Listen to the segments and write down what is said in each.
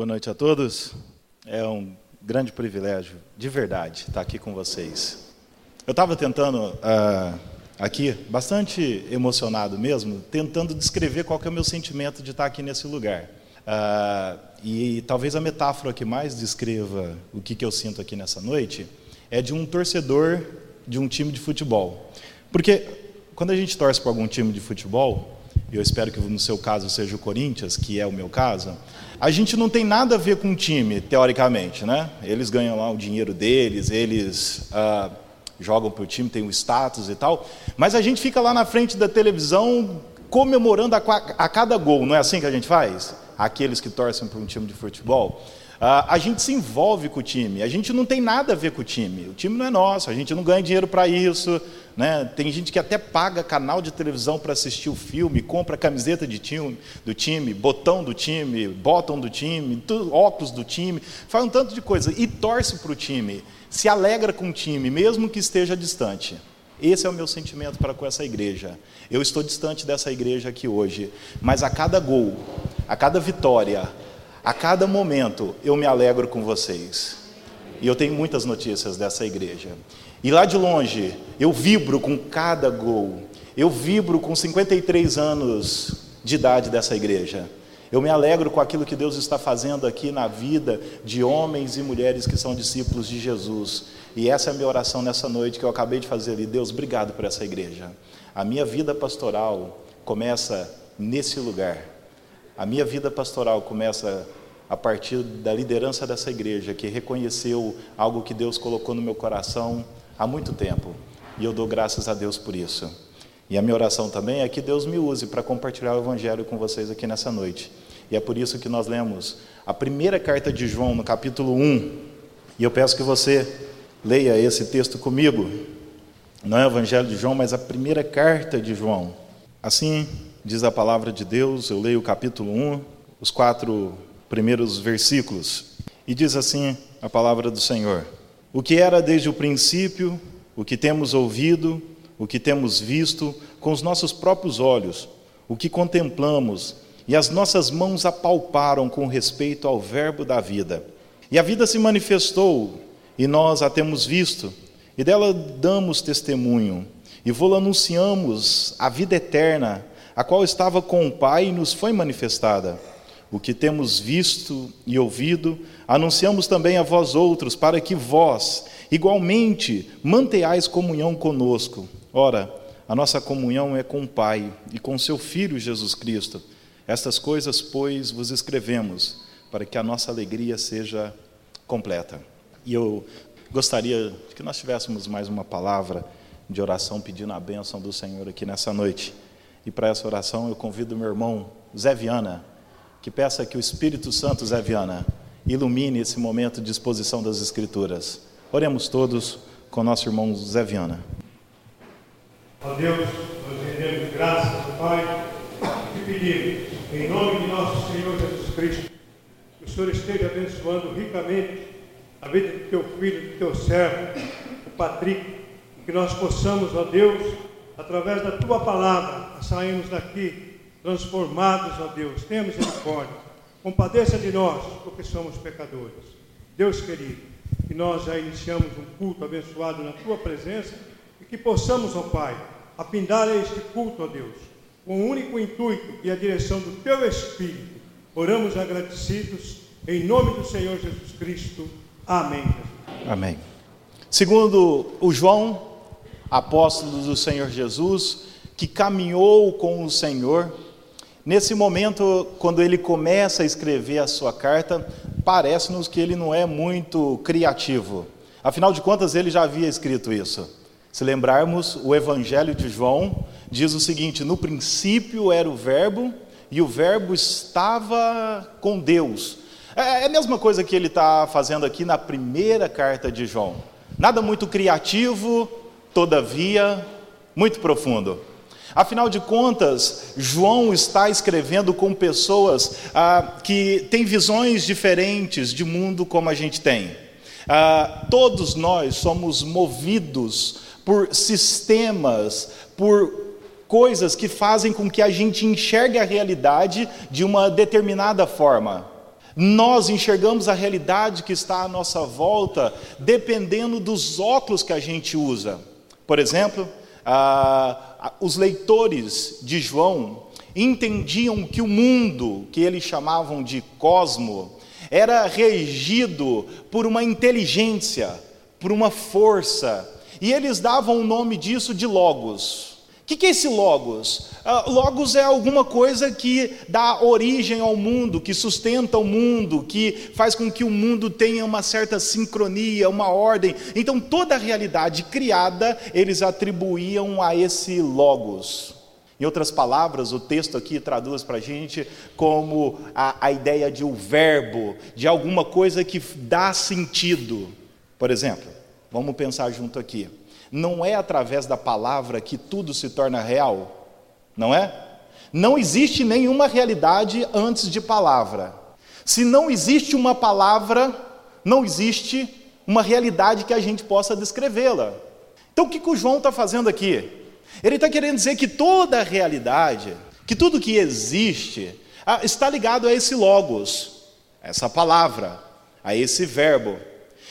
Boa noite a todos. É um grande privilégio, de verdade, estar aqui com vocês. Eu estava tentando uh, aqui, bastante emocionado mesmo, tentando descrever qual é o meu sentimento de estar aqui nesse lugar. Uh, e talvez a metáfora que mais descreva o que, que eu sinto aqui nessa noite é de um torcedor de um time de futebol. Porque quando a gente torce para algum time de futebol, eu espero que no seu caso seja o Corinthians, que é o meu caso, a gente não tem nada a ver com o time, teoricamente, né? Eles ganham lá o dinheiro deles, eles ah, jogam para o time, tem o status e tal, mas a gente fica lá na frente da televisão comemorando a, a cada gol, não é assim que a gente faz? Aqueles que torcem para um time de futebol. Uh, a gente se envolve com o time, a gente não tem nada a ver com o time, o time não é nosso, a gente não ganha dinheiro para isso. Né? Tem gente que até paga canal de televisão para assistir o filme, compra camiseta de time, do time, botão do time, botão do time, óculos do time, faz um tanto de coisa e torce para o time, se alegra com o time, mesmo que esteja distante. Esse é o meu sentimento para com essa igreja. Eu estou distante dessa igreja aqui hoje, mas a cada gol, a cada vitória, a cada momento eu me alegro com vocês. E eu tenho muitas notícias dessa igreja. E lá de longe, eu vibro com cada gol. Eu vibro com 53 anos de idade dessa igreja. Eu me alegro com aquilo que Deus está fazendo aqui na vida de homens e mulheres que são discípulos de Jesus. E essa é a minha oração nessa noite que eu acabei de fazer ali. Deus, obrigado por essa igreja. A minha vida pastoral começa nesse lugar. A minha vida pastoral começa a partir da liderança dessa igreja, que reconheceu algo que Deus colocou no meu coração há muito tempo. E eu dou graças a Deus por isso. E a minha oração também é que Deus me use para compartilhar o Evangelho com vocês aqui nessa noite. E é por isso que nós lemos a primeira carta de João, no capítulo 1. E eu peço que você leia esse texto comigo. Não é o Evangelho de João, mas a primeira carta de João. Assim diz a palavra de Deus, eu leio o capítulo 1, os quatro primeiros versículos, e diz assim a palavra do Senhor: O que era desde o princípio, o que temos ouvido, o que temos visto com os nossos próprios olhos, o que contemplamos e as nossas mãos apalparam com respeito ao Verbo da vida. E a vida se manifestou, e nós a temos visto, e dela damos testemunho, e vou anunciamos a vida eterna a qual estava com o Pai e nos foi manifestada. O que temos visto e ouvido, anunciamos também a vós outros, para que vós, igualmente, manteais comunhão conosco. Ora, a nossa comunhão é com o Pai e com seu Filho Jesus Cristo. Estas coisas, pois, vos escrevemos, para que a nossa alegria seja completa. E eu gostaria que nós tivéssemos mais uma palavra de oração pedindo a bênção do Senhor aqui nessa noite. E para essa oração eu convido meu irmão Zé Viana, que peça que o Espírito Santo, Zé Viana, ilumine esse momento de exposição das Escrituras. Oremos todos com nosso irmão Zé Viana. Ó Deus, nós rendemos graças Pai e pedimos, em nome de nosso Senhor Jesus Cristo, que o Senhor esteja abençoando ricamente a vida do teu filho, do teu servo, o Patrick, e que nós possamos, ó Deus, através da tua palavra, saímos daqui transformados, ó Deus. Tenha misericórdia. Compadeça de nós, porque somos pecadores. Deus querido, que nós já iniciamos um culto abençoado na tua presença e que possamos, ó Pai, apindar este culto, ó Deus, com o único intuito e a direção do teu Espírito. Oramos agradecidos em nome do Senhor Jesus Cristo. Amém. Amém. Segundo o João, apóstolo do Senhor Jesus, que caminhou com o Senhor. Nesse momento, quando ele começa a escrever a sua carta, parece-nos que ele não é muito criativo. Afinal de contas, ele já havia escrito isso. Se lembrarmos, o Evangelho de João diz o seguinte: no princípio era o Verbo, e o Verbo estava com Deus. É, é a mesma coisa que ele está fazendo aqui na primeira carta de João. Nada muito criativo, todavia, muito profundo. Afinal de contas, João está escrevendo com pessoas ah, que têm visões diferentes de mundo como a gente tem. Ah, todos nós somos movidos por sistemas, por coisas que fazem com que a gente enxergue a realidade de uma determinada forma. Nós enxergamos a realidade que está à nossa volta dependendo dos óculos que a gente usa. Por exemplo, ah, os leitores de João entendiam que o mundo, que eles chamavam de cosmo, era regido por uma inteligência, por uma força, e eles davam o nome disso de Logos. O que é esse Logos? Uh, logos é alguma coisa que dá origem ao mundo, que sustenta o mundo, que faz com que o mundo tenha uma certa sincronia, uma ordem. Então, toda a realidade criada, eles atribuíam a esse Logos. Em outras palavras, o texto aqui traduz para a gente como a, a ideia de um verbo, de alguma coisa que dá sentido. Por exemplo, vamos pensar junto aqui. Não é através da palavra que tudo se torna real, não é? Não existe nenhuma realidade antes de palavra. Se não existe uma palavra, não existe uma realidade que a gente possa descrevê-la. Então o que, que o João está fazendo aqui? Ele está querendo dizer que toda a realidade, que tudo que existe, ah, está ligado a esse logos, essa palavra, a esse verbo.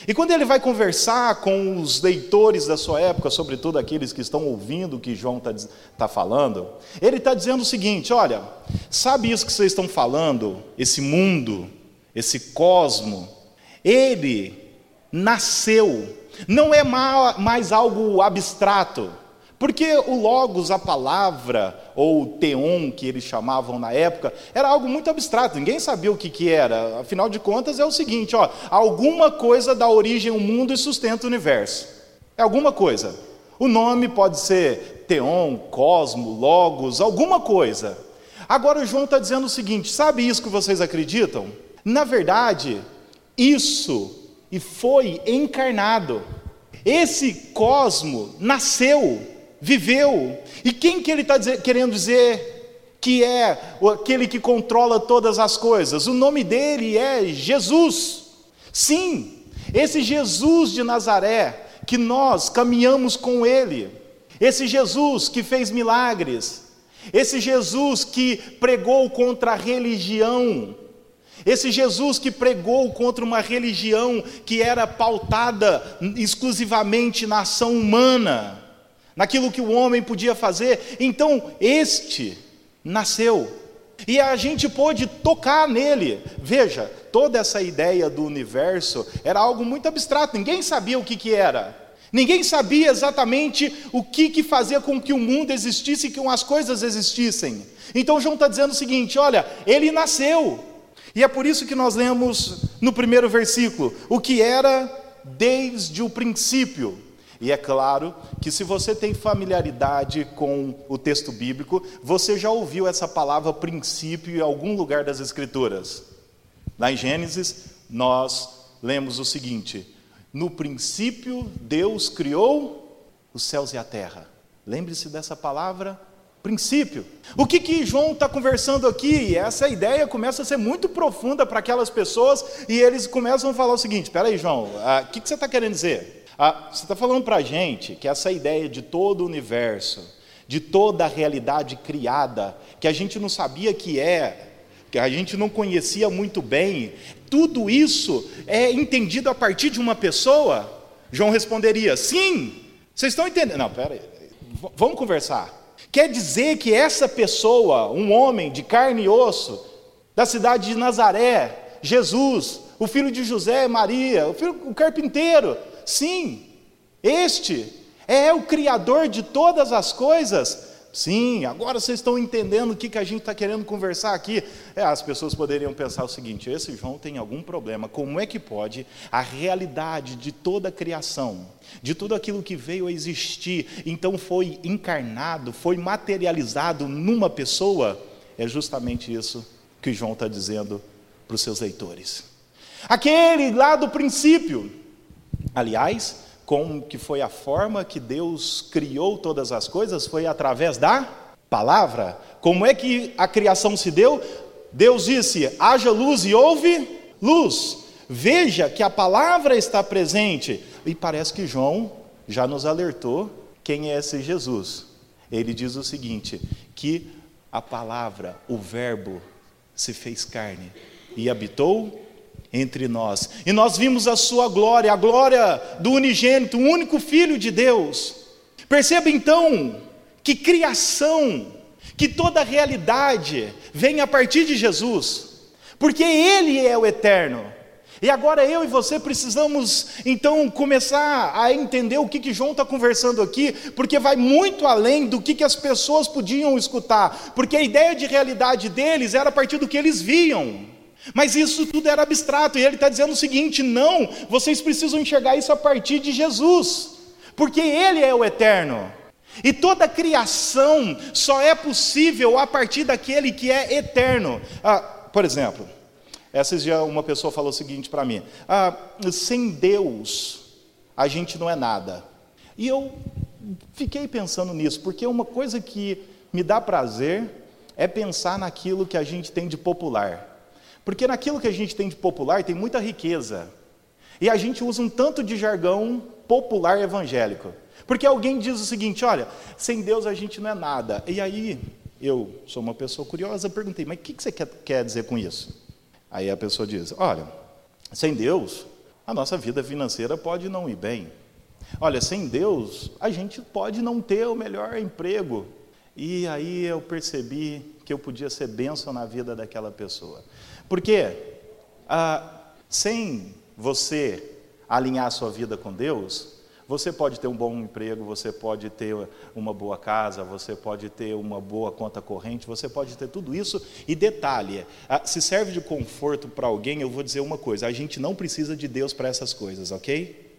E quando ele vai conversar com os leitores da sua época, sobretudo aqueles que estão ouvindo o que João está tá falando, ele está dizendo o seguinte: olha, sabe isso que vocês estão falando, esse mundo, esse cosmo, ele nasceu, não é mais algo abstrato, porque o logos, a palavra, ou teon, que eles chamavam na época, era algo muito abstrato, ninguém sabia o que, que era. Afinal de contas, é o seguinte: ó, alguma coisa dá origem ao mundo e sustenta o universo. É alguma coisa. O nome pode ser teon, cosmo, logos, alguma coisa. Agora o João está dizendo o seguinte: sabe isso que vocês acreditam? Na verdade, isso e foi encarnado. Esse cosmo nasceu viveu. E quem que ele está querendo dizer que é aquele que controla todas as coisas? O nome dele é Jesus. Sim, esse Jesus de Nazaré, que nós caminhamos com ele, esse Jesus que fez milagres, esse Jesus que pregou contra a religião, esse Jesus que pregou contra uma religião que era pautada exclusivamente na ação humana, naquilo que o homem podia fazer. Então, este nasceu. E a gente pôde tocar nele. Veja, toda essa ideia do universo era algo muito abstrato, ninguém sabia o que, que era. Ninguém sabia exatamente o que, que fazia com que o mundo existisse e que as coisas existissem. Então João está dizendo o seguinte: olha, ele nasceu. E é por isso que nós lemos no primeiro versículo: o que era desde o princípio. E é claro que se você tem familiaridade com o texto bíblico, você já ouviu essa palavra princípio em algum lugar das Escrituras. Lá em Gênesis, nós lemos o seguinte: No princípio, Deus criou os céus e a terra. Lembre-se dessa palavra princípio. O que, que João está conversando aqui? Essa ideia começa a ser muito profunda para aquelas pessoas e eles começam a falar o seguinte: espera aí, João, ah, o que, que você está querendo dizer? Ah, você está falando para a gente que essa ideia de todo o universo, de toda a realidade criada, que a gente não sabia que é, que a gente não conhecia muito bem, tudo isso é entendido a partir de uma pessoa? João responderia: sim. Vocês estão entendendo? Não, pera aí, vamos conversar. Quer dizer que essa pessoa, um homem de carne e osso, da cidade de Nazaré, Jesus, o filho de José Maria, o, filho, o carpinteiro, Sim, este é o Criador de todas as coisas. Sim, agora vocês estão entendendo o que, que a gente está querendo conversar aqui. É, as pessoas poderiam pensar o seguinte: esse João tem algum problema. Como é que pode a realidade de toda a criação, de tudo aquilo que veio a existir, então foi encarnado, foi materializado numa pessoa? É justamente isso que João está dizendo para os seus leitores. Aquele lá do princípio, Aliás, como que foi a forma que Deus criou todas as coisas? Foi através da palavra. Como é que a criação se deu? Deus disse: haja luz e houve luz. Veja que a palavra está presente. E parece que João já nos alertou quem é esse Jesus. Ele diz o seguinte: que a palavra, o Verbo, se fez carne e habitou entre nós. E nós vimos a sua glória, a glória do unigênito, o único filho de Deus. Perceba então que criação, que toda realidade vem a partir de Jesus, porque ele é o eterno. E agora eu e você precisamos então começar a entender o que, que João está conversando aqui, porque vai muito além do que, que as pessoas podiam escutar, porque a ideia de realidade deles era a partir do que eles viam. Mas isso tudo era abstrato, e ele está dizendo o seguinte: não, vocês precisam enxergar isso a partir de Jesus, porque Ele é o eterno. E toda criação só é possível a partir daquele que é eterno. Ah, por exemplo, esses dias uma pessoa falou o seguinte para mim: ah, sem Deus a gente não é nada. E eu fiquei pensando nisso, porque uma coisa que me dá prazer é pensar naquilo que a gente tem de popular. Porque naquilo que a gente tem de popular tem muita riqueza. E a gente usa um tanto de jargão popular evangélico. Porque alguém diz o seguinte: olha, sem Deus a gente não é nada. E aí, eu sou uma pessoa curiosa, perguntei, mas o que você quer dizer com isso? Aí a pessoa diz: Olha, sem Deus, a nossa vida financeira pode não ir bem. Olha, sem Deus, a gente pode não ter o melhor emprego. E aí eu percebi que eu podia ser bênção na vida daquela pessoa. Porque ah, sem você alinhar sua vida com Deus, você pode ter um bom emprego, você pode ter uma boa casa, você pode ter uma boa conta corrente, você pode ter tudo isso. E detalhe: ah, se serve de conforto para alguém, eu vou dizer uma coisa: a gente não precisa de Deus para essas coisas, ok?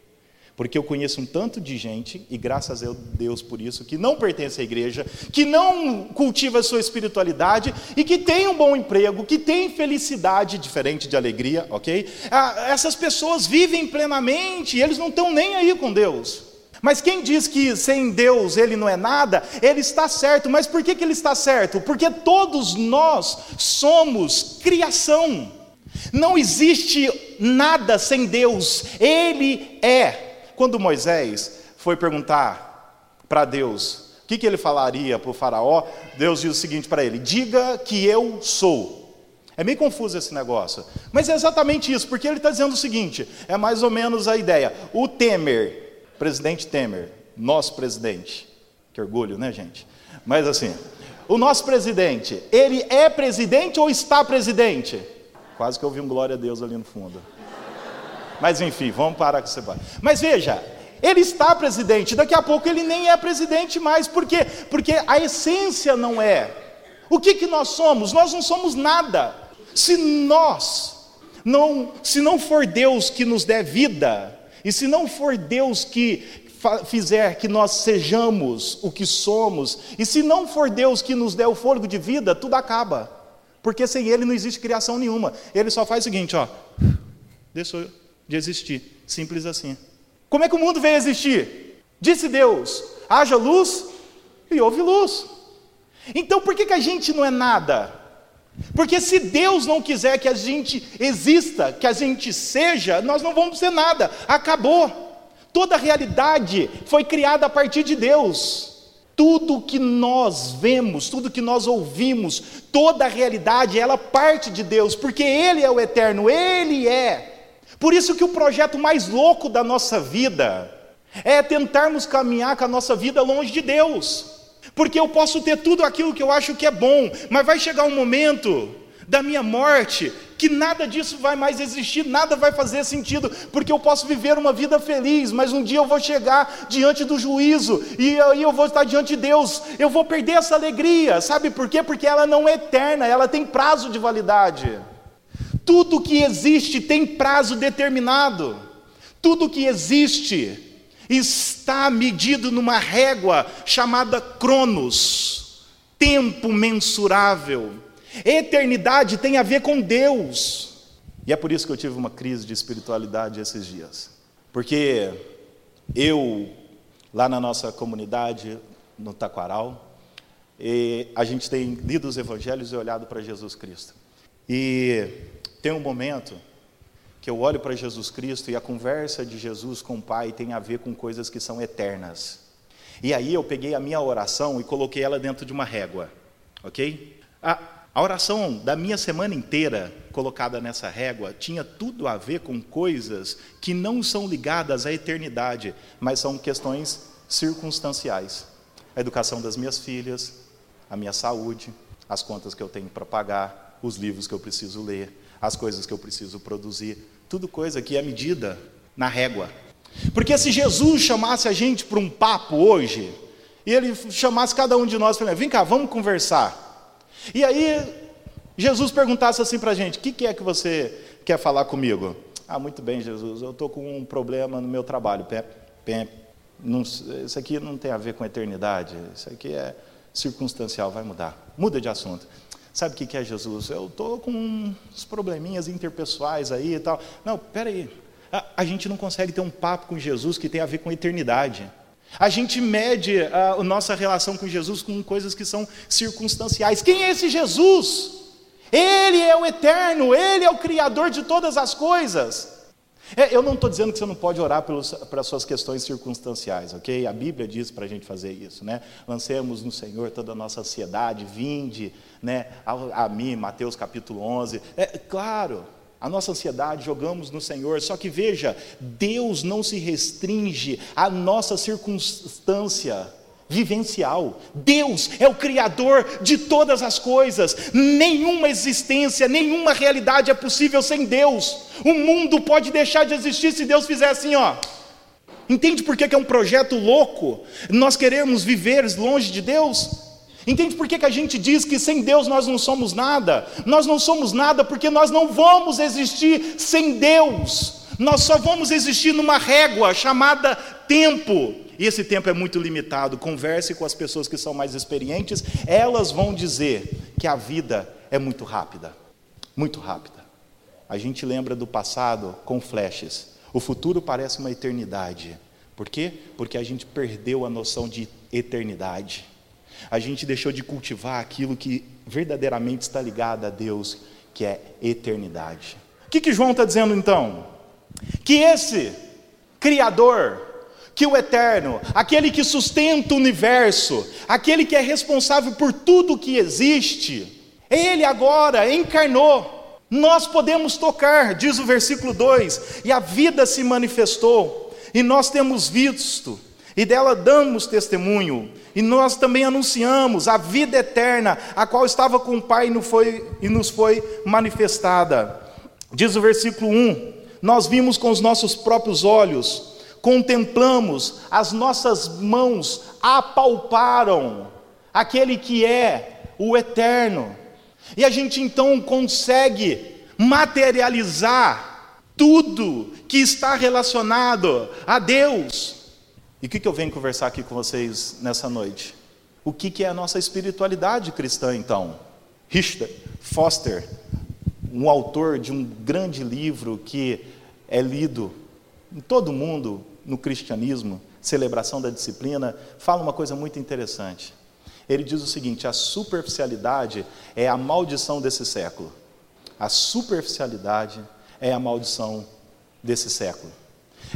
Porque eu conheço um tanto de gente, e graças a Deus por isso, que não pertence à igreja, que não cultiva a sua espiritualidade e que tem um bom emprego, que tem felicidade, diferente de alegria, ok? Ah, essas pessoas vivem plenamente eles não estão nem aí com Deus. Mas quem diz que sem Deus ele não é nada, ele está certo. Mas por que, que ele está certo? Porque todos nós somos criação. Não existe nada sem Deus, Ele é. Quando Moisés foi perguntar para Deus o que, que ele falaria para o Faraó, Deus diz o seguinte para ele: Diga que eu sou. É meio confuso esse negócio, mas é exatamente isso, porque ele está dizendo o seguinte: é mais ou menos a ideia. O Temer, presidente Temer, nosso presidente, que orgulho, né, gente? Mas assim, o nosso presidente, ele é presidente ou está presidente? Quase que eu vi um glória a Deus ali no fundo. Mas enfim, vamos parar com esse debate. Mas veja, ele está presidente, daqui a pouco ele nem é presidente mais. Por quê? Porque a essência não é. O que, que nós somos? Nós não somos nada. Se nós, não, se não for Deus que nos der vida, e se não for Deus que fizer que nós sejamos o que somos, e se não for Deus que nos der o fôlego de vida, tudo acaba. Porque sem Ele não existe criação nenhuma. Ele só faz o seguinte, ó. Deixa eu de existir. Simples assim. Como é que o mundo veio a existir? Disse Deus: haja luz e houve luz. Então por que, que a gente não é nada? Porque se Deus não quiser que a gente exista, que a gente seja, nós não vamos ser nada. Acabou. Toda a realidade foi criada a partir de Deus. Tudo que nós vemos, tudo que nós ouvimos, toda a realidade, ela parte de Deus, porque Ele é o eterno, Ele é por isso que o projeto mais louco da nossa vida é tentarmos caminhar com a nossa vida longe de Deus. Porque eu posso ter tudo aquilo que eu acho que é bom, mas vai chegar um momento da minha morte que nada disso vai mais existir, nada vai fazer sentido, porque eu posso viver uma vida feliz, mas um dia eu vou chegar diante do juízo e aí eu vou estar diante de Deus, eu vou perder essa alegria, sabe por quê? Porque ela não é eterna, ela tem prazo de validade. Tudo que existe tem prazo determinado. Tudo que existe está medido numa régua chamada Cronos, tempo mensurável. Eternidade tem a ver com Deus. E é por isso que eu tive uma crise de espiritualidade esses dias. Porque eu, lá na nossa comunidade, no Taquaral, a gente tem lido os evangelhos e olhado para Jesus Cristo. E tem um momento que eu olho para Jesus Cristo e a conversa de Jesus com o Pai tem a ver com coisas que são eternas. E aí eu peguei a minha oração e coloquei ela dentro de uma régua, ok? Ah, A oração da minha semana inteira, colocada nessa régua, tinha tudo a ver com coisas que não são ligadas à eternidade, mas são questões circunstanciais. A educação das minhas filhas, a minha saúde, as contas que eu tenho para pagar, os livros que eu preciso ler, as coisas que eu preciso produzir, tudo coisa que é medida na régua. Porque se Jesus chamasse a gente para um papo hoje, e ele chamasse cada um de nós para vem cá, vamos conversar. E aí Jesus perguntasse assim para a gente: o que, que é que você quer falar comigo? Ah, muito bem, Jesus, eu estou com um problema no meu trabalho. Pé, pé, não, isso aqui não tem a ver com eternidade, isso aqui é circunstancial, vai mudar. Muda de assunto. Sabe o que é Jesus? Eu estou com uns probleminhas interpessoais aí e tal. Não, peraí. A, a gente não consegue ter um papo com Jesus que tem a ver com eternidade. A gente mede a, a nossa relação com Jesus com coisas que são circunstanciais. Quem é esse Jesus? Ele é o eterno, Ele é o Criador de todas as coisas. É, eu não estou dizendo que você não pode orar pelos, pelas suas questões circunstanciais, ok? A Bíblia diz para a gente fazer isso, né? Lancemos no Senhor toda a nossa ansiedade, vinde né, a, a mim, Mateus capítulo 11. É claro, a nossa ansiedade jogamos no Senhor, só que veja, Deus não se restringe à nossa circunstância vivencial. Deus é o Criador de todas as coisas. Nenhuma existência, nenhuma realidade é possível sem Deus. O mundo pode deixar de existir se Deus fizer assim, ó. Entende por que é um projeto louco? Nós queremos viver longe de Deus? Entende por que, que a gente diz que sem Deus nós não somos nada? Nós não somos nada porque nós não vamos existir sem Deus. Nós só vamos existir numa régua chamada tempo. Esse tempo é muito limitado. Converse com as pessoas que são mais experientes, elas vão dizer que a vida é muito rápida. Muito rápida. A gente lembra do passado com flashes. O futuro parece uma eternidade. Por quê? Porque a gente perdeu a noção de eternidade a gente deixou de cultivar aquilo que verdadeiramente está ligado a Deus, que é eternidade. O que, que João está dizendo então? Que esse Criador, que o Eterno, aquele que sustenta o universo, aquele que é responsável por tudo que existe, ele agora encarnou. Nós podemos tocar, diz o versículo 2, e a vida se manifestou, e nós temos visto, e dela damos testemunho, e nós também anunciamos a vida eterna, a qual estava com o Pai e nos foi, manifestada. Diz o versículo 1: Nós vimos com os nossos próprios olhos, contemplamos, as nossas mãos apalparam aquele que é o eterno. E a gente então consegue materializar tudo que está relacionado a Deus. E o que, eu venho conversar aqui com vocês nessa noite? O que, que é a nossa espiritualidade cristã, então? Richter Foster, um autor de um grande livro que é lido em todo mundo no cristianismo, Celebração da Disciplina, fala uma coisa muito interessante. Ele diz o seguinte: a superficialidade é a maldição desse século. A superficialidade é a maldição desse século.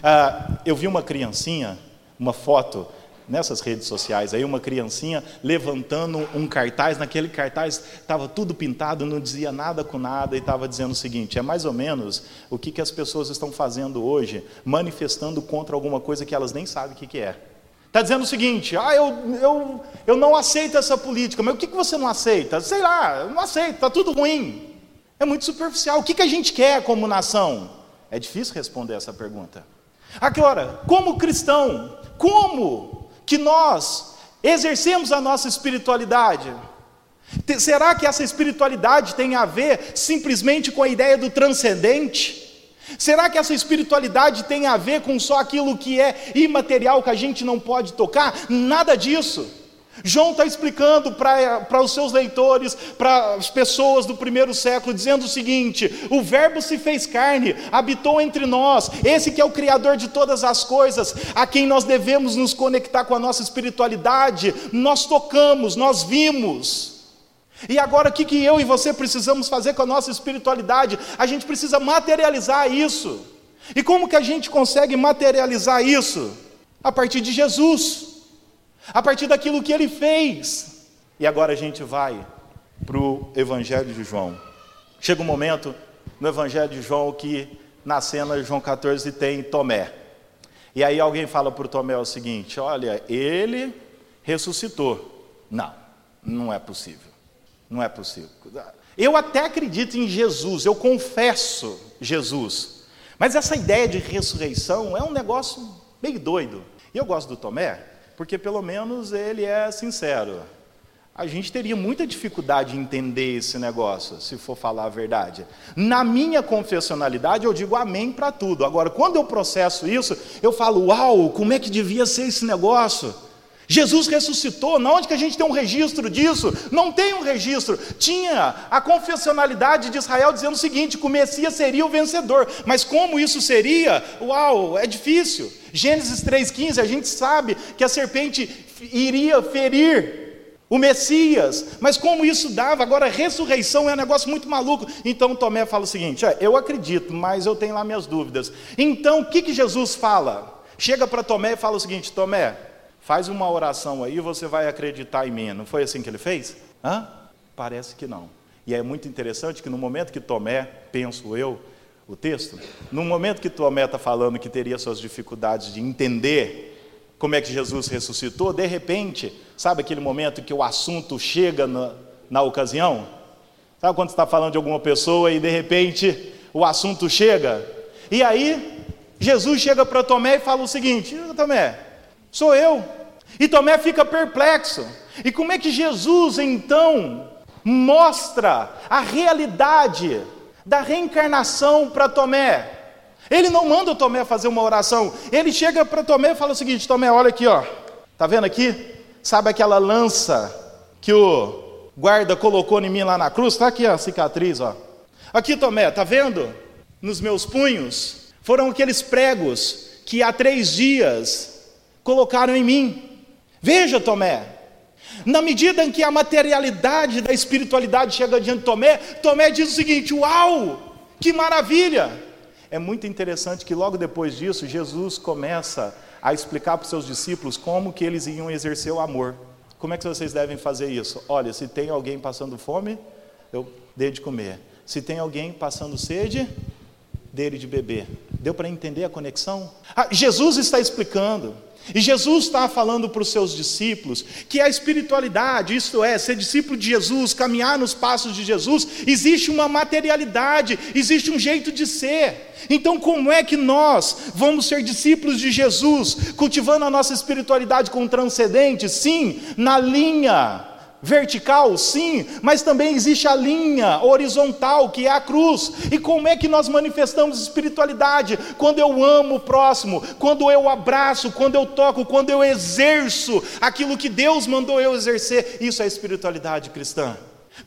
Ah, eu vi uma criancinha uma foto nessas redes sociais aí, uma criancinha levantando um cartaz, naquele cartaz estava tudo pintado, não dizia nada com nada e estava dizendo o seguinte: é mais ou menos o que, que as pessoas estão fazendo hoje, manifestando contra alguma coisa que elas nem sabem o que, que é. Está dizendo o seguinte: ah, eu, eu, eu não aceito essa política, mas o que, que você não aceita? Sei lá, eu não aceito, está tudo ruim. É muito superficial. O que, que a gente quer como nação? É difícil responder essa pergunta. Agora, como cristão, como que nós exercemos a nossa espiritualidade? Será que essa espiritualidade tem a ver simplesmente com a ideia do transcendente? Será que essa espiritualidade tem a ver com só aquilo que é imaterial que a gente não pode tocar? Nada disso. João está explicando para os seus leitores, para as pessoas do primeiro século, dizendo o seguinte: o Verbo se fez carne, habitou entre nós, esse que é o Criador de todas as coisas, a quem nós devemos nos conectar com a nossa espiritualidade, nós tocamos, nós vimos. E agora o que, que eu e você precisamos fazer com a nossa espiritualidade? A gente precisa materializar isso. E como que a gente consegue materializar isso? A partir de Jesus a partir daquilo que ele fez. E agora a gente vai para o Evangelho de João. Chega um momento no Evangelho de João que na cena de João 14 tem Tomé. E aí alguém fala para o Tomé o seguinte: olha, ele ressuscitou. Não, não é possível. Não é possível. Eu até acredito em Jesus, eu confesso Jesus. Mas essa ideia de ressurreição é um negócio meio doido. E eu gosto do Tomé, porque pelo menos ele é sincero. A gente teria muita dificuldade em entender esse negócio, se for falar a verdade. Na minha confessionalidade, eu digo amém para tudo. Agora, quando eu processo isso, eu falo, uau, como é que devia ser esse negócio? Jesus ressuscitou, não onde que a gente tem um registro disso? Não tem um registro. Tinha a confessionalidade de Israel dizendo o seguinte: que o Messias seria o vencedor. Mas como isso seria? Uau, é difícil. Gênesis 3,15, a gente sabe que a serpente iria ferir o Messias, mas como isso dava, agora ressurreição é um negócio muito maluco. Então Tomé fala o seguinte: é, eu acredito, mas eu tenho lá minhas dúvidas. Então o que, que Jesus fala? Chega para Tomé e fala o seguinte: Tomé, Faz uma oração aí, você vai acreditar em mim. Não foi assim que ele fez? Hã? Parece que não. E é muito interessante que no momento que Tomé, penso eu, o texto, no momento que Tomé está falando que teria suas dificuldades de entender como é que Jesus ressuscitou, de repente, sabe aquele momento que o assunto chega na, na ocasião? Sabe quando você está falando de alguma pessoa e de repente o assunto chega? E aí, Jesus chega para Tomé e fala o seguinte: Tomé, Sou eu. E Tomé fica perplexo. E como é que Jesus então mostra a realidade da reencarnação para Tomé? Ele não manda o Tomé fazer uma oração. Ele chega para Tomé e fala o seguinte: Tomé, olha aqui, ó. Tá vendo aqui? Sabe aquela lança que o guarda colocou em mim lá na cruz? Tá aqui a cicatriz, ó. Aqui, Tomé, tá vendo? Nos meus punhos foram aqueles pregos que há três dias colocaram em mim. Veja, Tomé, na medida em que a materialidade da espiritualidade chega diante de Tomé, Tomé diz o seguinte: Uau, que maravilha! É muito interessante que logo depois disso, Jesus começa a explicar para os seus discípulos como que eles iam exercer o amor. Como é que vocês devem fazer isso? Olha, se tem alguém passando fome, eu dei de comer. Se tem alguém passando sede, dele de beber. Deu para entender a conexão? Ah, Jesus está explicando e Jesus está falando para os seus discípulos que a espiritualidade, isto é, ser discípulo de Jesus, caminhar nos passos de Jesus, existe uma materialidade, existe um jeito de ser. Então, como é que nós vamos ser discípulos de Jesus, cultivando a nossa espiritualidade com transcendente? Sim, na linha vertical, sim, mas também existe a linha horizontal, que é a cruz. E como é que nós manifestamos espiritualidade? Quando eu amo o próximo, quando eu abraço, quando eu toco, quando eu exerço aquilo que Deus mandou eu exercer. Isso é espiritualidade cristã.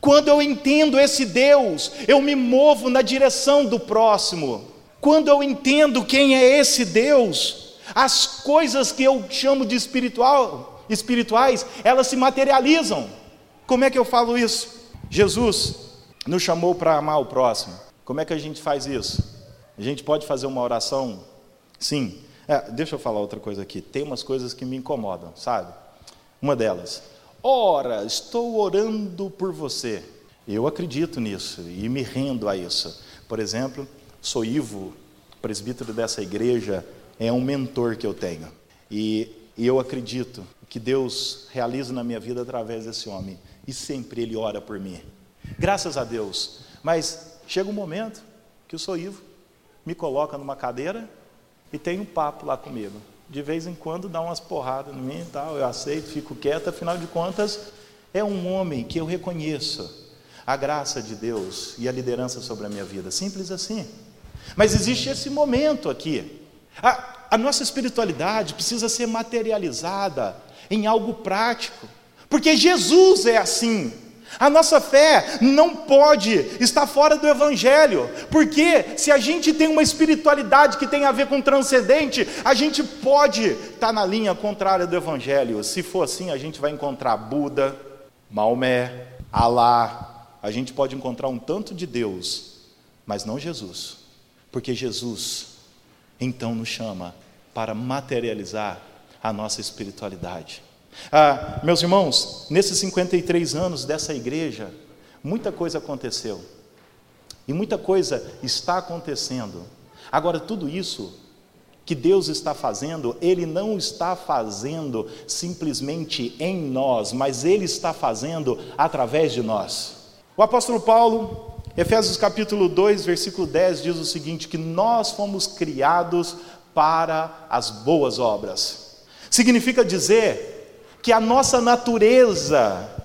Quando eu entendo esse Deus, eu me movo na direção do próximo. Quando eu entendo quem é esse Deus, as coisas que eu chamo de espiritual, espirituais, elas se materializam. Como é que eu falo isso? Jesus nos chamou para amar o próximo. Como é que a gente faz isso? A gente pode fazer uma oração? Sim. É, deixa eu falar outra coisa aqui. Tem umas coisas que me incomodam, sabe? Uma delas. Ora, estou orando por você. Eu acredito nisso e me rendo a isso. Por exemplo, sou Ivo, presbítero dessa igreja, é um mentor que eu tenho. E, e eu acredito que Deus realiza na minha vida através desse homem e sempre ele ora por mim. Graças a Deus. Mas chega um momento que o Soivo me coloca numa cadeira e tem um papo lá comigo. De vez em quando dá umas porradas em mim e tal, eu aceito, fico quieto, afinal de contas, é um homem que eu reconheço a graça de Deus e a liderança sobre a minha vida. Simples assim. Mas existe esse momento aqui. A, a nossa espiritualidade precisa ser materializada em algo prático. Porque Jesus é assim. A nossa fé não pode estar fora do Evangelho, porque se a gente tem uma espiritualidade que tem a ver com transcendente, a gente pode estar na linha contrária do Evangelho. Se for assim, a gente vai encontrar Buda, Maomé, Alá, a gente pode encontrar um tanto de Deus, mas não Jesus, porque Jesus então nos chama para materializar a nossa espiritualidade. Ah, meus irmãos, nesses 53 anos dessa igreja, muita coisa aconteceu. E muita coisa está acontecendo. Agora, tudo isso que Deus está fazendo, Ele não está fazendo simplesmente em nós, mas Ele está fazendo através de nós. O apóstolo Paulo, Efésios capítulo 2, versículo 10, diz o seguinte: que nós fomos criados para as boas obras. Significa dizer que a nossa natureza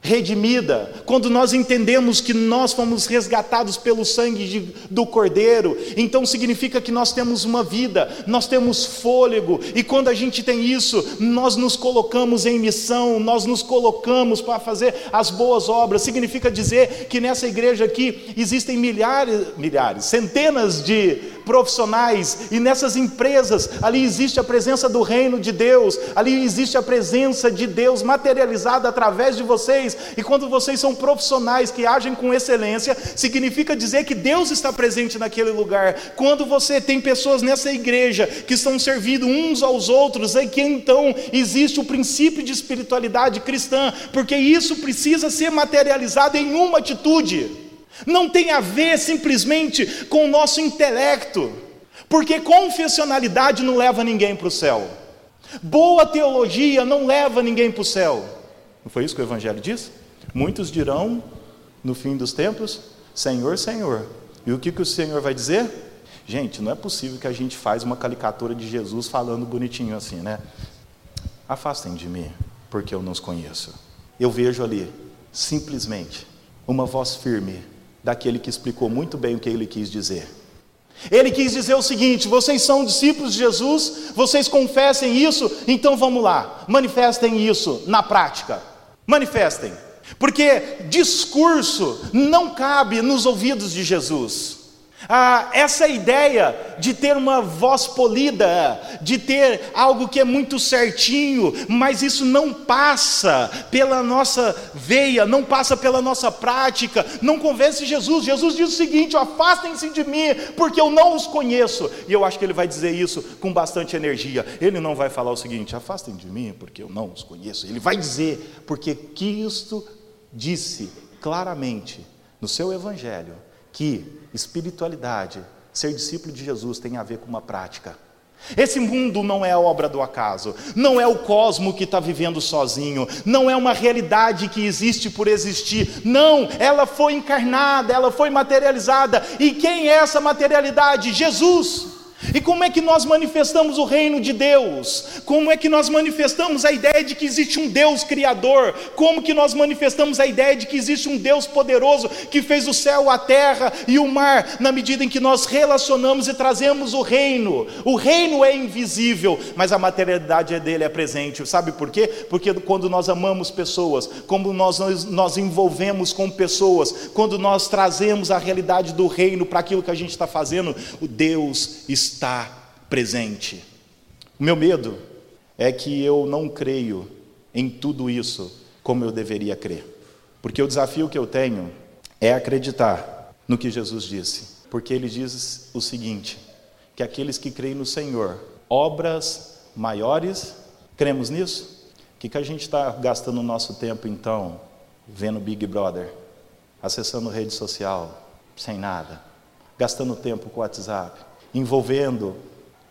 redimida, quando nós entendemos que nós fomos resgatados pelo sangue de, do Cordeiro, então significa que nós temos uma vida, nós temos fôlego, e quando a gente tem isso, nós nos colocamos em missão, nós nos colocamos para fazer as boas obras. Significa dizer que nessa igreja aqui existem milhares, milhares, centenas de profissionais, e nessas empresas, ali existe a presença do reino de Deus, ali existe a presença de Deus materializada através de vocês, e quando vocês são profissionais que agem com excelência, significa dizer que Deus está presente naquele lugar. Quando você tem pessoas nessa igreja que estão servindo uns aos outros, é que então existe o princípio de espiritualidade cristã, porque isso precisa ser materializado em uma atitude. Não tem a ver simplesmente com o nosso intelecto, porque confessionalidade não leva ninguém para o céu. Boa teologia não leva ninguém para o céu. Não foi isso que o Evangelho diz? Muitos dirão no fim dos tempos: Senhor, Senhor. E o que, que o Senhor vai dizer? Gente, não é possível que a gente faz uma caricatura de Jesus falando bonitinho assim, né? Afastem de mim, porque eu não os conheço. Eu vejo ali, simplesmente, uma voz firme daquele que explicou muito bem o que ele quis dizer. Ele quis dizer o seguinte: vocês são discípulos de Jesus, vocês confessem isso, então vamos lá, manifestem isso na prática. Manifestem, porque discurso não cabe nos ouvidos de Jesus. Ah, essa ideia de ter uma voz polida, de ter algo que é muito certinho, mas isso não passa pela nossa veia, não passa pela nossa prática, não convence Jesus. Jesus diz o seguinte: afastem-se de mim, porque eu não os conheço. E eu acho que ele vai dizer isso com bastante energia. Ele não vai falar o seguinte: afastem de mim, porque eu não os conheço. Ele vai dizer, porque Cristo disse claramente no seu evangelho que espiritualidade, ser discípulo de Jesus tem a ver com uma prática. Esse mundo não é obra do acaso, não é o cosmo que está vivendo sozinho, não é uma realidade que existe por existir, não, ela foi encarnada, ela foi materializada, e quem é essa materialidade? Jesus. E como é que nós manifestamos o reino de Deus? Como é que nós manifestamos a ideia de que existe um Deus criador? Como que nós manifestamos a ideia de que existe um Deus poderoso que fez o céu, a terra e o mar, na medida em que nós relacionamos e trazemos o reino? O reino é invisível, mas a materialidade dele é presente. Sabe por quê? Porque quando nós amamos pessoas, como nós nós envolvemos com pessoas, quando nós trazemos a realidade do reino para aquilo que a gente está fazendo, o Deus está está presente. O meu medo é que eu não creio em tudo isso como eu deveria crer. Porque o desafio que eu tenho é acreditar no que Jesus disse. Porque ele diz o seguinte: que aqueles que creem no Senhor, obras maiores, cremos nisso? O que, que a gente está gastando o nosso tempo então, vendo Big Brother, acessando rede social, sem nada, gastando tempo com o WhatsApp, envolvendo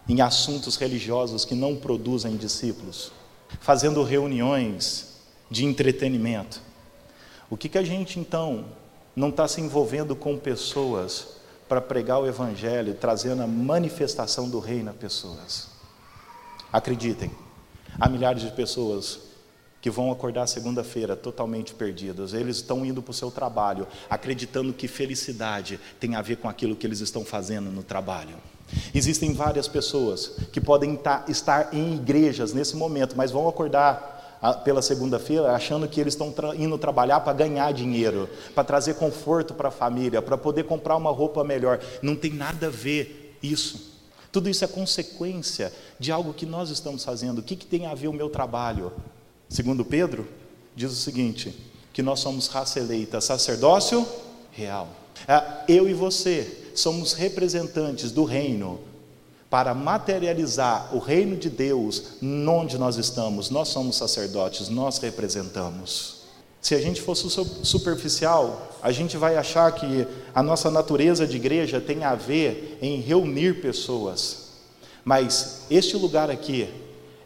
em assuntos religiosos que não produzem discípulos, fazendo reuniões de entretenimento. O que, que a gente então não está se envolvendo com pessoas para pregar o Evangelho, trazendo a manifestação do reino a pessoas? Acreditem, há milhares de pessoas que vão acordar segunda-feira totalmente perdidas. Eles estão indo para o seu trabalho, acreditando que felicidade tem a ver com aquilo que eles estão fazendo no trabalho. Existem várias pessoas que podem estar em igrejas nesse momento, mas vão acordar ah, pela segunda-feira achando que eles estão indo trabalhar para ganhar dinheiro, para trazer conforto para a família, para poder comprar uma roupa melhor. Não tem nada a ver isso. Tudo isso é consequência de algo que nós estamos fazendo. O que, que tem a ver o meu trabalho? Segundo Pedro, diz o seguinte: que nós somos raça eleita, sacerdócio real. É, eu e você somos representantes do reino para materializar o reino de Deus onde nós estamos. Nós somos sacerdotes, nós representamos. Se a gente fosse superficial, a gente vai achar que a nossa natureza de igreja tem a ver em reunir pessoas. Mas este lugar aqui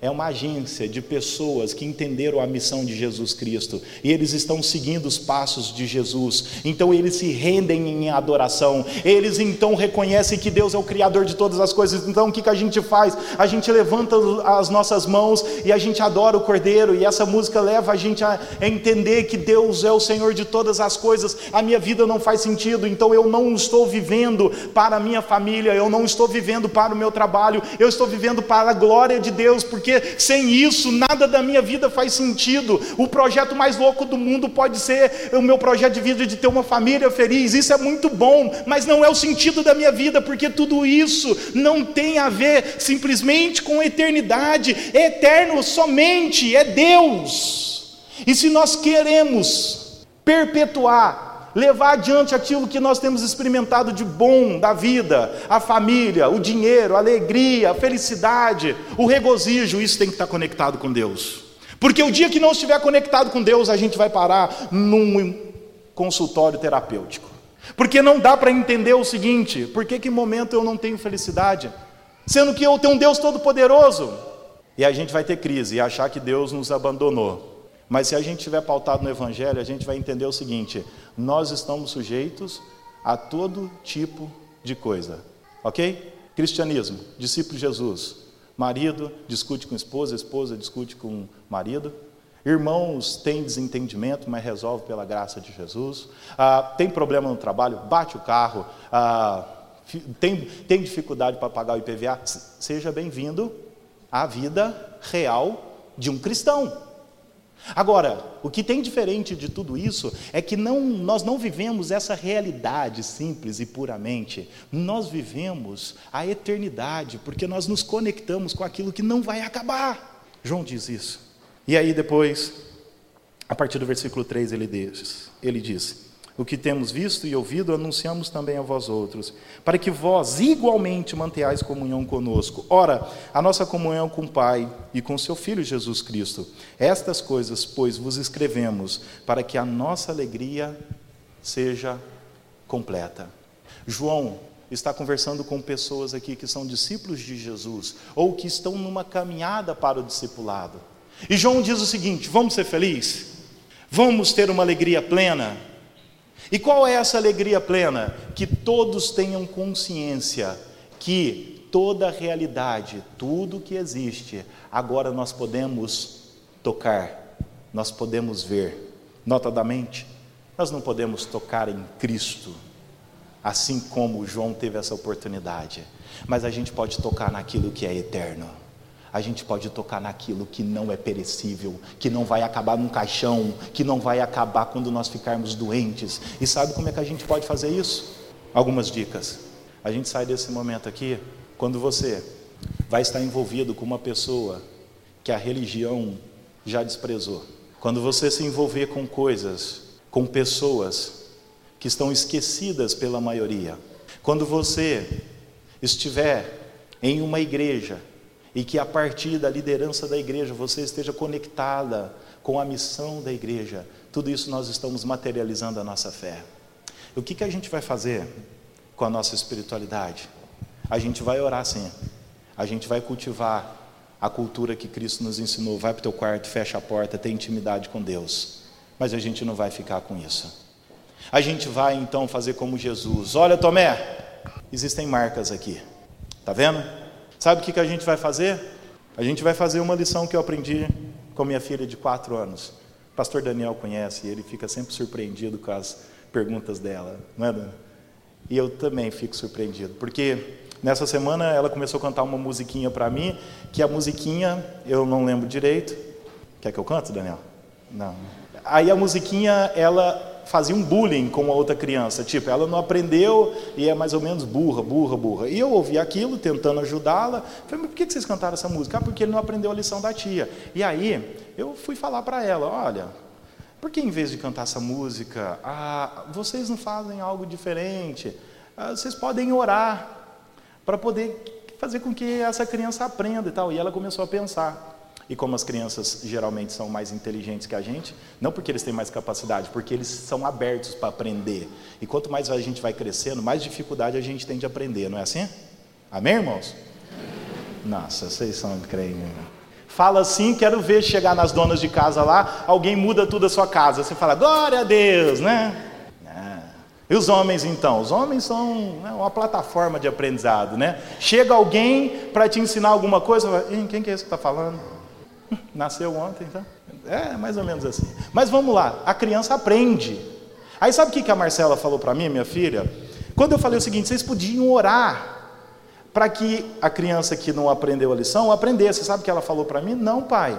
é uma agência de pessoas que entenderam a missão de Jesus Cristo e eles estão seguindo os passos de Jesus. Então eles se rendem em adoração. Eles então reconhecem que Deus é o criador de todas as coisas. Então o que, que a gente faz? A gente levanta as nossas mãos e a gente adora o Cordeiro e essa música leva a gente a entender que Deus é o Senhor de todas as coisas. A minha vida não faz sentido, então eu não estou vivendo para a minha família, eu não estou vivendo para o meu trabalho, eu estou vivendo para a glória de Deus, porque porque sem isso nada da minha vida faz sentido. O projeto mais louco do mundo pode ser o meu projeto de vida de ter uma família feliz, isso é muito bom, mas não é o sentido da minha vida, porque tudo isso não tem a ver simplesmente com eternidade, é eterno somente, é Deus. E se nós queremos perpetuar levar adiante aquilo que nós temos experimentado de bom da vida, a família, o dinheiro, a alegria, a felicidade, o regozijo, isso tem que estar conectado com Deus. Porque o dia que não estiver conectado com Deus, a gente vai parar num consultório terapêutico. Porque não dá para entender o seguinte: por que, que momento eu não tenho felicidade? Sendo que eu tenho um Deus todo-poderoso. E a gente vai ter crise e achar que Deus nos abandonou. Mas se a gente estiver pautado no Evangelho, a gente vai entender o seguinte: nós estamos sujeitos a todo tipo de coisa, ok? Cristianismo, discípulo de Jesus, marido discute com esposa, esposa discute com marido, irmãos têm desentendimento, mas resolve pela graça de Jesus, ah, tem problema no trabalho, bate o carro, ah, tem, tem dificuldade para pagar o IPVA, seja bem-vindo à vida real de um cristão. Agora, o que tem diferente de tudo isso é que não, nós não vivemos essa realidade simples e puramente, nós vivemos a eternidade, porque nós nos conectamos com aquilo que não vai acabar. João diz isso. E aí, depois, a partir do versículo 3, ele diz: ele diz o que temos visto e ouvido, anunciamos também a vós outros, para que vós igualmente mantenhais comunhão conosco. Ora, a nossa comunhão com o Pai e com seu Filho Jesus Cristo. Estas coisas, pois, vos escrevemos, para que a nossa alegria seja completa. João está conversando com pessoas aqui que são discípulos de Jesus, ou que estão numa caminhada para o discipulado. E João diz o seguinte: vamos ser felizes? Vamos ter uma alegria plena? E qual é essa alegria plena? Que todos tenham consciência que toda a realidade, tudo que existe, agora nós podemos tocar, nós podemos ver. Notadamente, nós não podemos tocar em Cristo, assim como João teve essa oportunidade, mas a gente pode tocar naquilo que é eterno a gente pode tocar naquilo que não é perecível, que não vai acabar num caixão, que não vai acabar quando nós ficarmos doentes. E sabe como é que a gente pode fazer isso? Algumas dicas. A gente sai desse momento aqui quando você vai estar envolvido com uma pessoa que a religião já desprezou. Quando você se envolver com coisas, com pessoas que estão esquecidas pela maioria. Quando você estiver em uma igreja e que a partir da liderança da igreja você esteja conectada com a missão da igreja. Tudo isso nós estamos materializando a nossa fé. O que, que a gente vai fazer com a nossa espiritualidade? A gente vai orar sim, a gente vai cultivar a cultura que Cristo nos ensinou. Vai para o teu quarto, fecha a porta, tem intimidade com Deus. Mas a gente não vai ficar com isso. A gente vai então fazer como Jesus. Olha, Tomé, existem marcas aqui. Tá vendo? Sabe o que, que a gente vai fazer? A gente vai fazer uma lição que eu aprendi com minha filha de quatro anos. O pastor Daniel conhece, ele fica sempre surpreendido com as perguntas dela, não é? E eu também fico surpreendido, porque nessa semana ela começou a cantar uma musiquinha para mim, que a musiquinha eu não lembro direito. Quer que eu cante, Daniel? Não. Aí a musiquinha ela fazia um bullying com a outra criança, tipo, ela não aprendeu e é mais ou menos burra, burra, burra. E eu ouvi aquilo, tentando ajudá-la, falei, mas por que vocês cantaram essa música? Ah, porque ele não aprendeu a lição da tia. E aí, eu fui falar para ela, olha, por que em vez de cantar essa música, ah, vocês não fazem algo diferente? Ah, vocês podem orar para poder fazer com que essa criança aprenda e tal. E ela começou a pensar. E como as crianças geralmente são mais inteligentes que a gente, não porque eles têm mais capacidade, porque eles são abertos para aprender. E quanto mais a gente vai crescendo, mais dificuldade a gente tem de aprender, não é assim? Amém, irmãos? Nossa, vocês são crentes. Fala assim, quero ver chegar nas donas de casa lá, alguém muda tudo a sua casa. Você fala, glória a Deus, né? E os homens então? Os homens são né, uma plataforma de aprendizado, né? Chega alguém para te ensinar alguma coisa, quem que é esse que está falando? Nasceu ontem, então? É, mais ou menos assim. Mas vamos lá, a criança aprende. Aí sabe o que, que a Marcela falou para mim, minha filha? Quando eu falei o seguinte, vocês podiam orar para que a criança que não aprendeu a lição aprendesse. Sabe o que ela falou para mim? Não, pai,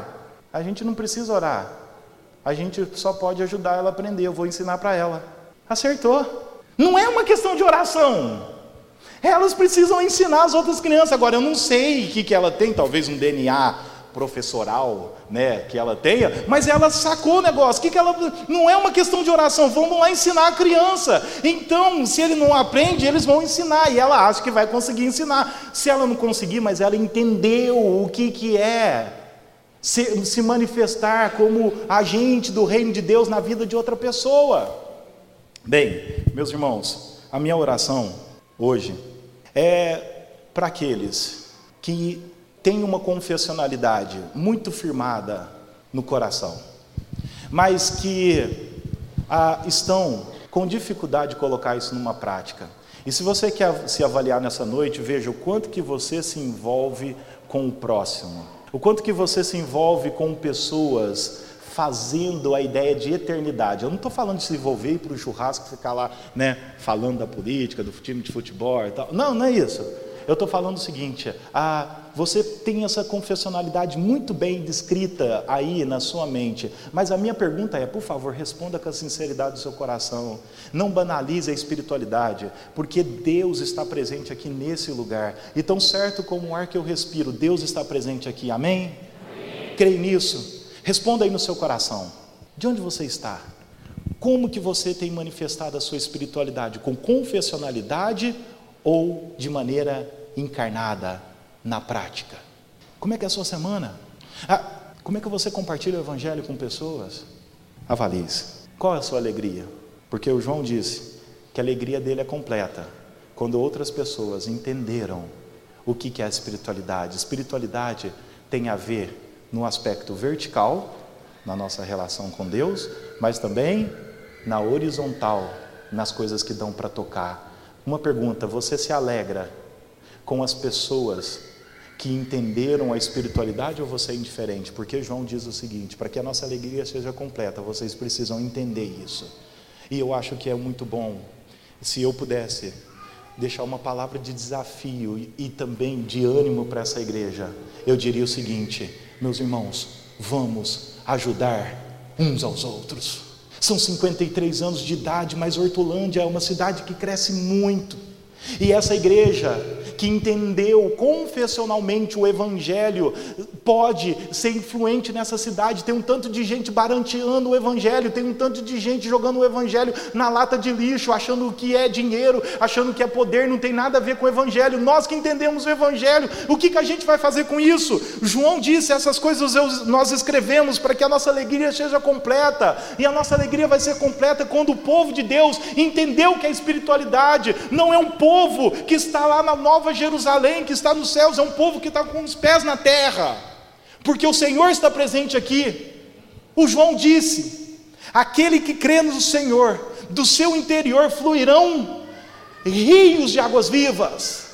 a gente não precisa orar. A gente só pode ajudar ela a aprender, eu vou ensinar para ela. Acertou. Não é uma questão de oração. Elas precisam ensinar as outras crianças. Agora, eu não sei o que, que ela tem, talvez um DNA professoral, né, que ela tenha, mas ela sacou o negócio. Que que ela não é uma questão de oração, vamos lá ensinar a criança. Então, se ele não aprende, eles vão ensinar e ela acha que vai conseguir ensinar. Se ela não conseguir, mas ela entendeu o que que é se, se manifestar como agente do reino de Deus na vida de outra pessoa. Bem, meus irmãos, a minha oração hoje é para aqueles que têm uma confessionalidade muito firmada no coração, mas que ah, estão com dificuldade de colocar isso numa prática. E se você quer se avaliar nessa noite, veja o quanto que você se envolve com o próximo, o quanto que você se envolve com pessoas fazendo a ideia de eternidade. Eu não estou falando de se envolver para o churrasco, ficar lá, né, falando da política, do time de futebol e tal. Não, não é isso. Eu estou falando o seguinte: ah, você tem essa confessionalidade muito bem descrita aí na sua mente, mas a minha pergunta é, por favor, responda com a sinceridade do seu coração. Não banalize a espiritualidade, porque Deus está presente aqui nesse lugar. E tão certo como o ar que eu respiro, Deus está presente aqui. Amém? Amém. Creio nisso. Responda aí no seu coração. De onde você está? Como que você tem manifestado a sua espiritualidade? Com confessionalidade ou de maneira encarnada na prática? Como é que é a sua semana? Ah, como é que você compartilha o evangelho com pessoas? Avalie -se. Qual é a sua alegria? Porque o João disse que a alegria dele é completa quando outras pessoas entenderam o que é a espiritualidade. Espiritualidade tem a ver no aspecto vertical, na nossa relação com Deus, mas também na horizontal, nas coisas que dão para tocar. Uma pergunta: você se alegra com as pessoas que entenderam a espiritualidade ou você é indiferente? Porque João diz o seguinte: para que a nossa alegria seja completa, vocês precisam entender isso. E eu acho que é muito bom se eu pudesse deixar uma palavra de desafio e, e também de ânimo para essa igreja. Eu diria o seguinte: meus irmãos, vamos ajudar uns aos outros. São 53 anos de idade, mas Hortolândia é uma cidade que cresce muito. E essa igreja que entendeu confessionalmente o Evangelho pode ser influente nessa cidade. Tem um tanto de gente baranteando o Evangelho, tem um tanto de gente jogando o Evangelho na lata de lixo, achando que é dinheiro, achando que é poder, não tem nada a ver com o Evangelho. Nós que entendemos o Evangelho, o que, que a gente vai fazer com isso? João disse: essas coisas nós escrevemos para que a nossa alegria seja completa, e a nossa alegria vai ser completa quando o povo de Deus entendeu que a espiritualidade não é um povo que está lá na Nova Jerusalém, que está nos céus, é um povo que está com os pés na terra porque o Senhor está presente aqui. O João disse: aquele que crê no Senhor, do seu interior fluirão rios de águas vivas.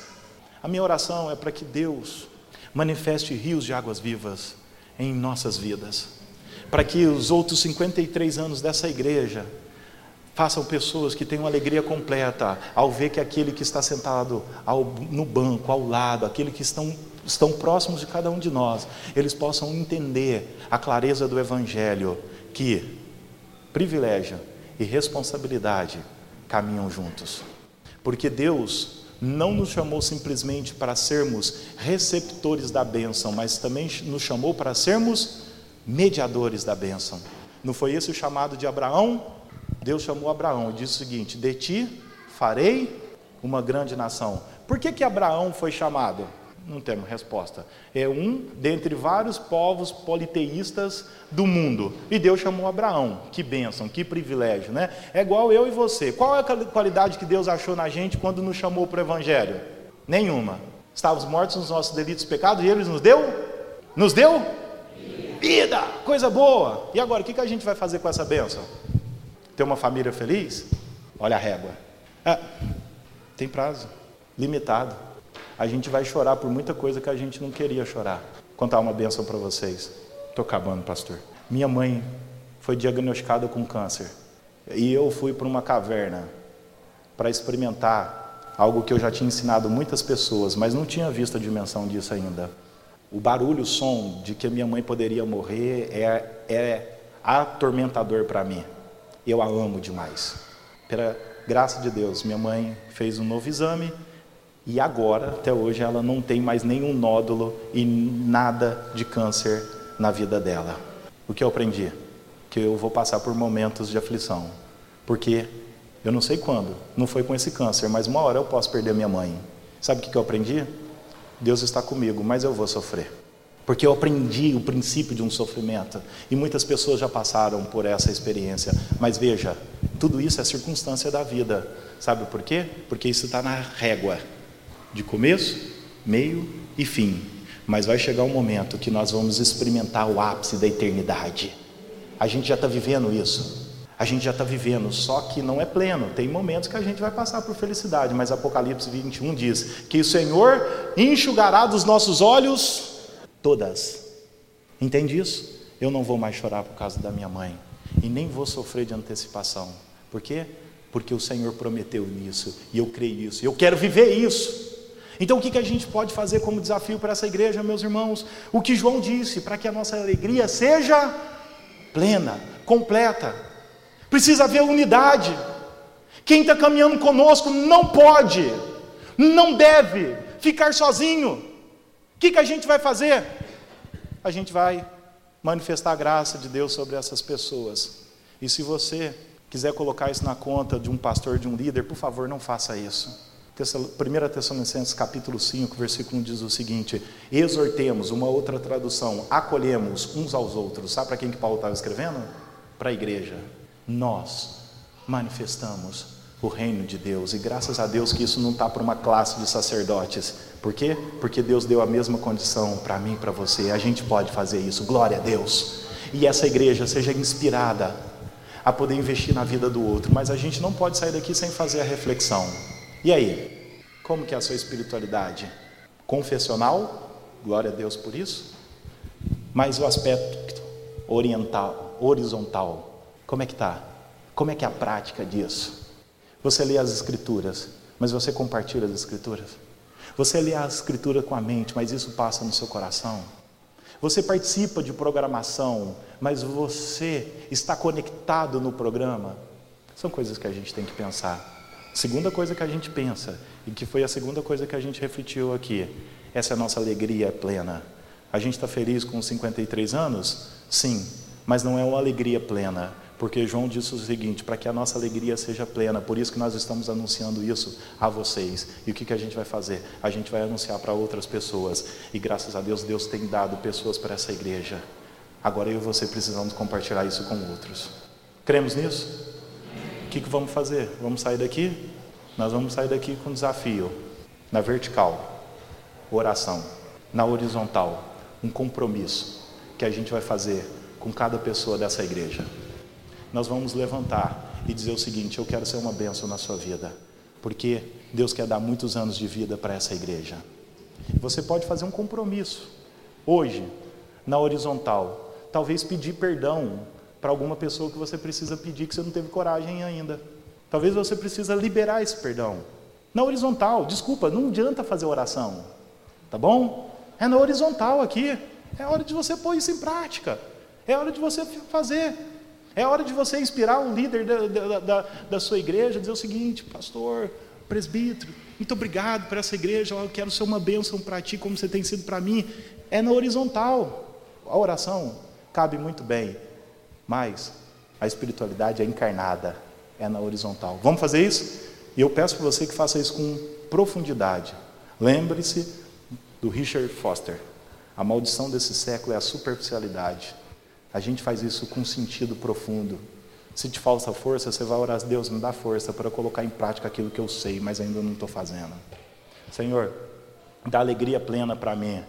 A minha oração é para que Deus manifeste rios de águas vivas em nossas vidas, para que os outros 53 anos dessa igreja façam pessoas que tenham alegria completa ao ver que aquele que está sentado ao, no banco, ao lado, aquele que estão estão próximos de cada um de nós, eles possam entender a clareza do Evangelho, que privilégio e responsabilidade caminham juntos. Porque Deus não nos chamou simplesmente para sermos receptores da bênção, mas também nos chamou para sermos mediadores da bênção. Não foi esse o chamado de Abraão? Deus chamou Abraão e disse o seguinte: De ti farei uma grande nação. Por que, que Abraão foi chamado? Não temos resposta. É um dentre vários povos politeístas do mundo. E Deus chamou Abraão. Que bênção, que privilégio, né? É igual eu e você. Qual é a qualidade que Deus achou na gente quando nos chamou para o Evangelho? Nenhuma. Estávamos mortos nos nossos delitos e pecados e Ele nos deu? Nos deu? Vida! Coisa boa! E agora, o que a gente vai fazer com essa bênção? Ter uma família feliz? Olha a régua. É, tem prazo, limitado. A gente vai chorar por muita coisa que a gente não queria chorar. Contar uma benção para vocês. Estou acabando, pastor. Minha mãe foi diagnosticada com câncer. E eu fui para uma caverna para experimentar algo que eu já tinha ensinado muitas pessoas, mas não tinha visto a dimensão disso ainda. O barulho, o som de que minha mãe poderia morrer é, é atormentador para mim. Eu a amo demais. Pela graça de Deus, minha mãe fez um novo exame e agora, até hoje, ela não tem mais nenhum nódulo e nada de câncer na vida dela. O que eu aprendi? Que eu vou passar por momentos de aflição. Porque eu não sei quando, não foi com esse câncer, mas uma hora eu posso perder minha mãe. Sabe o que eu aprendi? Deus está comigo, mas eu vou sofrer. Porque eu aprendi o princípio de um sofrimento. E muitas pessoas já passaram por essa experiência. Mas veja, tudo isso é circunstância da vida. Sabe por quê? Porque isso está na régua de começo, meio e fim. Mas vai chegar um momento que nós vamos experimentar o ápice da eternidade. A gente já está vivendo isso a gente já está vivendo, só que não é pleno. Tem momentos que a gente vai passar por felicidade, mas Apocalipse 21 diz que o Senhor enxugará dos nossos olhos todas. Entende isso? Eu não vou mais chorar por causa da minha mãe e nem vou sofrer de antecipação. Por quê? Porque o Senhor prometeu nisso e eu creio nisso. Eu quero viver isso. Então, o que, que a gente pode fazer como desafio para essa igreja, meus irmãos? O que João disse, para que a nossa alegria seja plena, completa. Precisa haver unidade. Quem está caminhando conosco não pode, não deve ficar sozinho. O que, que a gente vai fazer? A gente vai manifestar a graça de Deus sobre essas pessoas. E se você quiser colocar isso na conta de um pastor, de um líder, por favor, não faça isso. 1 Tessalonicenses capítulo 5, versículo 1 diz o seguinte: exortemos, uma outra tradução, acolhemos uns aos outros. Sabe para quem que Paulo estava escrevendo? Para a igreja nós manifestamos o reino de Deus. E graças a Deus que isso não está para uma classe de sacerdotes. Por quê? Porque Deus deu a mesma condição para mim e para você. A gente pode fazer isso. Glória a Deus. E essa igreja seja inspirada a poder investir na vida do outro. Mas a gente não pode sair daqui sem fazer a reflexão. E aí? Como que é a sua espiritualidade? Confessional? Glória a Deus por isso. Mas o aspecto oriental, horizontal, como é que está? Como é que é a prática disso? Você lê as escrituras, mas você compartilha as escrituras? Você lê a escritura com a mente, mas isso passa no seu coração? Você participa de programação, mas você está conectado no programa? São coisas que a gente tem que pensar. Segunda coisa que a gente pensa, e que foi a segunda coisa que a gente refletiu aqui, essa é a nossa alegria plena. A gente está feliz com 53 anos? Sim, mas não é uma alegria plena, porque João disse o seguinte: para que a nossa alegria seja plena, por isso que nós estamos anunciando isso a vocês. E o que, que a gente vai fazer? A gente vai anunciar para outras pessoas. E graças a Deus, Deus tem dado pessoas para essa igreja. Agora eu e você precisamos compartilhar isso com outros. Cremos nisso? O que, que vamos fazer? Vamos sair daqui? Nós vamos sair daqui com um desafio: na vertical, oração, na horizontal, um compromisso que a gente vai fazer com cada pessoa dessa igreja nós vamos levantar e dizer o seguinte: Eu quero ser uma bênção na sua vida, porque Deus quer dar muitos anos de vida para essa igreja. Você pode fazer um compromisso hoje, na horizontal, talvez pedir perdão para alguma pessoa que você precisa pedir que você não teve coragem ainda. Talvez você precisa liberar esse perdão. Na horizontal, desculpa, não adianta fazer oração, tá bom? É na horizontal aqui. É hora de você pôr isso em prática. É hora de você fazer. É hora de você inspirar um líder da, da, da, sua igreja, dizer o seguinte, pastor, presbítero, muito obrigado por essa igreja, eu quero ser uma bênção para ti, como você tem sido para mim. É na horizontal. A oração cabe muito bem, mas a espiritualidade é encarnada, é na horizontal. Vamos fazer isso? E eu peço para você que faça isso com profundidade. Lembre-se do Richard Foster. A maldição desse século é a superficialidade. A gente faz isso com sentido profundo. Se te falta força, você vai orar a Deus, me dá força para colocar em prática aquilo que eu sei, mas ainda não estou fazendo. Senhor, dá alegria plena para mim,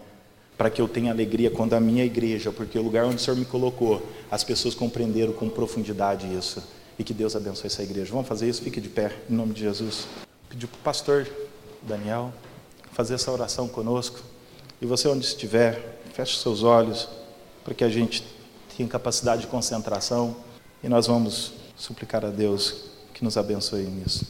para que eu tenha alegria quando a minha igreja, porque o lugar onde o Senhor me colocou, as pessoas compreenderam com profundidade isso. E que Deus abençoe essa igreja. Vamos fazer isso? Fique de pé, em nome de Jesus. Pedir para o pastor Daniel fazer essa oração conosco. E você, onde estiver, feche seus olhos, para que a gente tenha capacidade de concentração. E nós vamos suplicar a Deus que nos abençoe nisso.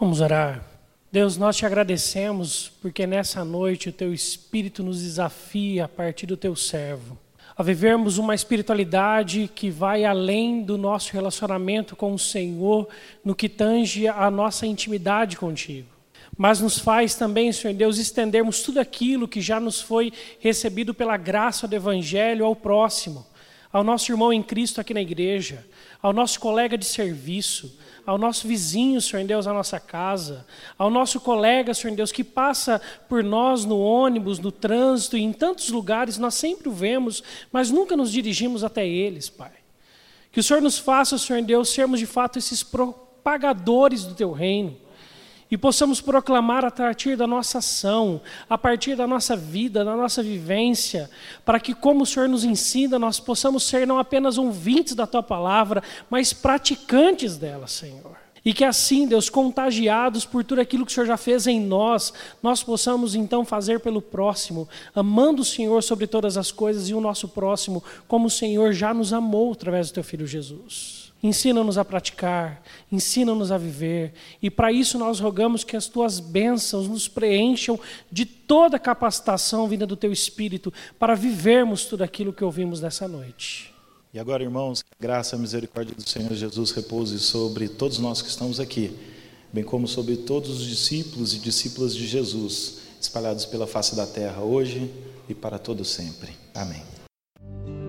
Vamos orar. Deus, nós te agradecemos porque nessa noite o teu Espírito nos desafia a partir do teu servo a vivermos uma espiritualidade que vai além do nosso relacionamento com o Senhor no que tange a nossa intimidade contigo. Mas nos faz também, Senhor Deus, estendermos tudo aquilo que já nos foi recebido pela graça do Evangelho ao próximo ao nosso irmão em Cristo aqui na igreja, ao nosso colega de serviço, ao nosso vizinho, Senhor Deus, à nossa casa, ao nosso colega, Senhor Deus, que passa por nós no ônibus, no trânsito e em tantos lugares, nós sempre o vemos, mas nunca nos dirigimos até eles, Pai. Que o Senhor nos faça, Senhor Deus, sermos de fato esses propagadores do Teu reino e possamos proclamar a partir da nossa ação, a partir da nossa vida, da nossa vivência, para que, como o Senhor nos ensina, nós possamos ser não apenas ouvintes da tua palavra, mas praticantes dela, Senhor. E que assim, Deus, contagiados por tudo aquilo que o Senhor já fez em nós, nós possamos então fazer pelo próximo, amando o Senhor sobre todas as coisas e o nosso próximo, como o Senhor já nos amou através do teu filho Jesus. Ensina-nos a praticar, ensina-nos a viver, e para isso nós rogamos que as tuas bênçãos nos preencham de toda capacitação vinda do teu Espírito para vivermos tudo aquilo que ouvimos nessa noite. E agora, irmãos, que a graça e a misericórdia do Senhor Jesus repouse sobre todos nós que estamos aqui, bem como sobre todos os discípulos e discípulas de Jesus, espalhados pela face da terra hoje e para todo sempre. Amém.